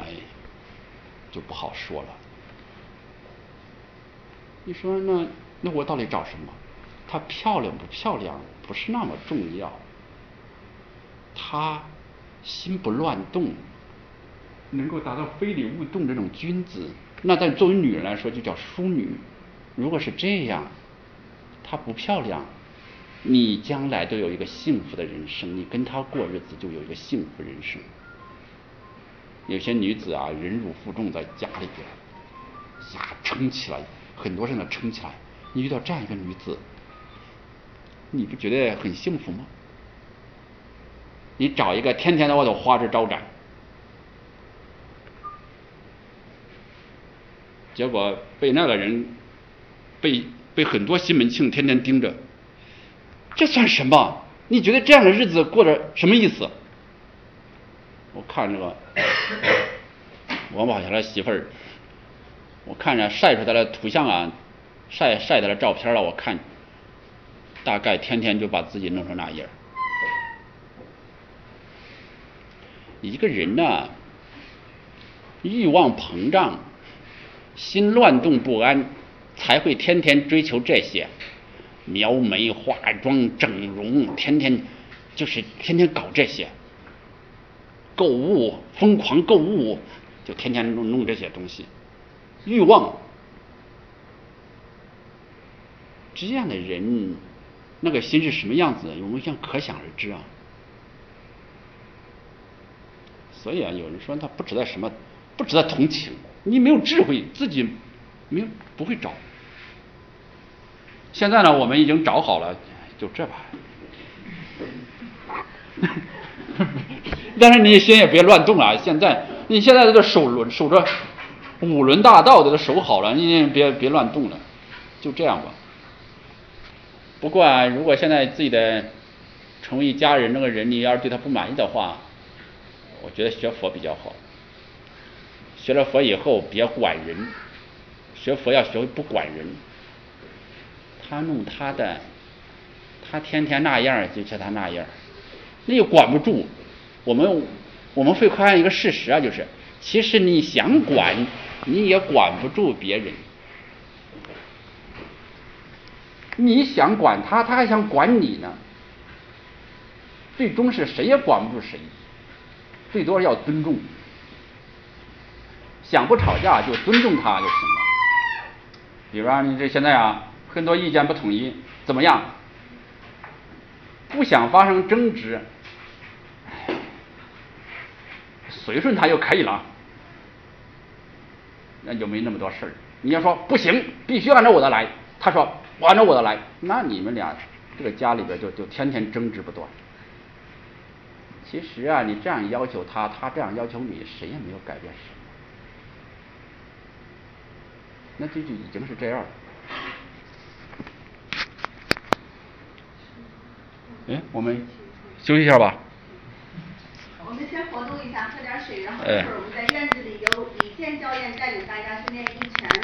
就不好说了。你说那那我到底找什么？她漂亮不漂亮不是那么重要，她心不乱动。能够达到非礼勿动这种君子，那在作为女人来说就叫淑女。如果是这样，她不漂亮，你将来都有一个幸福的人生，你跟她过日子就有一个幸福人生。有些女子啊，忍辱负重在家里边，呀撑起来，很多事呢撑起来。你遇到这样一个女子，你不觉得很幸福吗？你找一个天天在外头花枝招展。结果被那个人，被被很多西门庆天天盯着，这算什么？你觉得这样的日子过着什么意思？我看这个 王宝强的媳妇儿，我看着晒出来的图像啊，晒晒他的照片了，我看大概天天就把自己弄成那样。一个人呢，欲望膨胀。心乱动不安，才会天天追求这些，描眉、化妆、整容，天天就是天天搞这些，购物疯狂购物，就天天弄弄这些东西，欲望，这样的人，那个心是什么样子？我们想可想而知啊。所以啊，有人说他不值得什么，不值得同情。你没有智慧，自己没有不会找。现在呢，我们已经找好了，就这吧。但是你心也别乱动啊！现在你现在这个守轮守着五轮大道都守好了，你别别乱动了，就这样吧。不过啊，如果现在自己的成为一家人那个人，你要是对他不满意的话，我觉得学佛比较好。学了佛以后，别管人。学佛要学会不管人。他弄他的，他天天那样就像他那样，那又管不住。我们我们会发现一个事实啊，就是其实你想管，你也管不住别人。你想管他，他还想管你呢。最终是谁也管不住谁，最多要尊重。想不吵架就尊重他就行了。比如说你这现在啊，很多意见不统一，怎么样？不想发生争执，随顺他就可以了，那就没那么多事儿。你要说不行，必须按照我的来，他说我按照我的来，那你们俩这个家里边就就天天争执不断。其实啊，你这样要求他，他这样要求你，谁也没有改变什么。那这就已经是这样了。哎，我们休息一下吧。我们先活动一下，喝点水，然后一会儿我们在院子里由李健教练带领大家训练一拳。